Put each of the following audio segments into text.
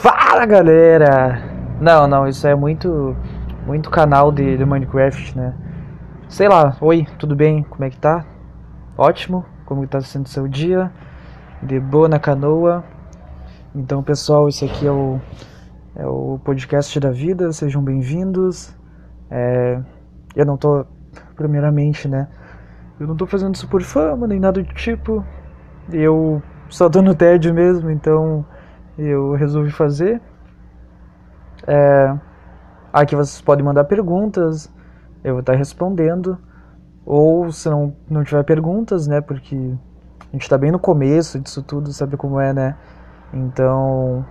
Fala galera! Não, não, isso é muito muito canal de, de Minecraft, né? Sei lá, oi, tudo bem? Como é que tá? Ótimo, como tá sendo seu dia? De boa na canoa? Então pessoal, esse aqui é o, é o podcast da vida, sejam bem-vindos. É, eu não tô, primeiramente, né? Eu não tô fazendo isso por fama, nem nada do tipo. Eu só tô no tédio mesmo, então eu resolvi fazer. É, aqui vocês podem mandar perguntas, eu vou estar respondendo. Ou se não, não tiver perguntas, né? Porque a gente está bem no começo disso tudo, sabe como é, né? Então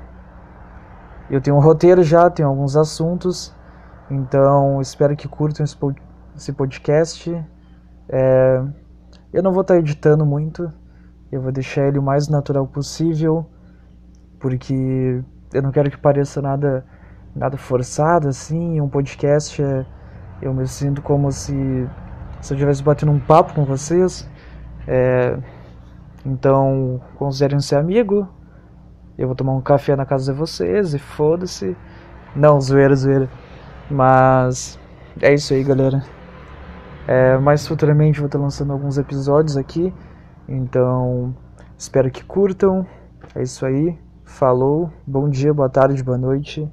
eu tenho um roteiro já, tenho alguns assuntos. Então espero que curtam esse podcast. É, eu não vou estar editando muito, eu vou deixar ele o mais natural possível porque eu não quero que pareça nada nada forçado assim. Um podcast é, eu me sinto como se se eu estivesse batendo um papo com vocês. É, então considerem ser amigo. Eu vou tomar um café na casa de vocês e foda-se. Não, zoeira, zoeira. Mas é isso aí, galera. É, mais futuramente vou estar lançando alguns episódios aqui. Então espero que curtam. É isso aí. Falou, bom dia, boa tarde, boa noite.